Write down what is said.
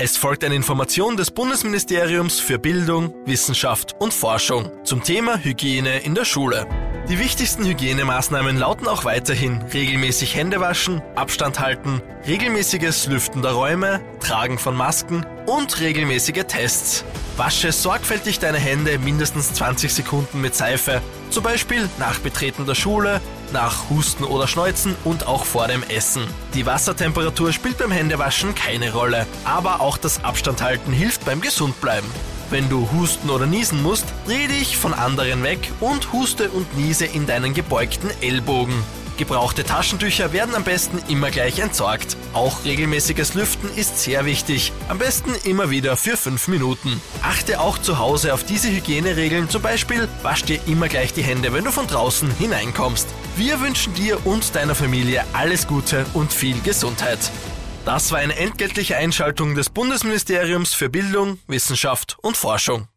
Es folgt eine Information des Bundesministeriums für Bildung, Wissenschaft und Forschung zum Thema Hygiene in der Schule. Die wichtigsten Hygienemaßnahmen lauten auch weiterhin regelmäßig Hände waschen, Abstand halten, regelmäßiges Lüften der Räume, Tragen von Masken und regelmäßige Tests. Wasche sorgfältig deine Hände mindestens 20 Sekunden mit Seife, zum Beispiel nach Betreten der Schule, nach Husten oder Schneuzen und auch vor dem Essen. Die Wassertemperatur spielt beim Händewaschen keine Rolle, aber auch das Abstandhalten hilft beim Gesundbleiben. Wenn du husten oder niesen musst, dreh dich von anderen weg und huste und niese in deinen gebeugten Ellbogen. Gebrauchte Taschentücher werden am besten immer gleich entsorgt. Auch regelmäßiges Lüften ist sehr wichtig. Am besten immer wieder für 5 Minuten. Achte auch zu Hause auf diese Hygieneregeln, zum Beispiel wasch dir immer gleich die Hände, wenn du von draußen hineinkommst. Wir wünschen dir und deiner Familie alles Gute und viel Gesundheit. Das war eine entgeltliche Einschaltung des Bundesministeriums für Bildung, Wissenschaft und Forschung.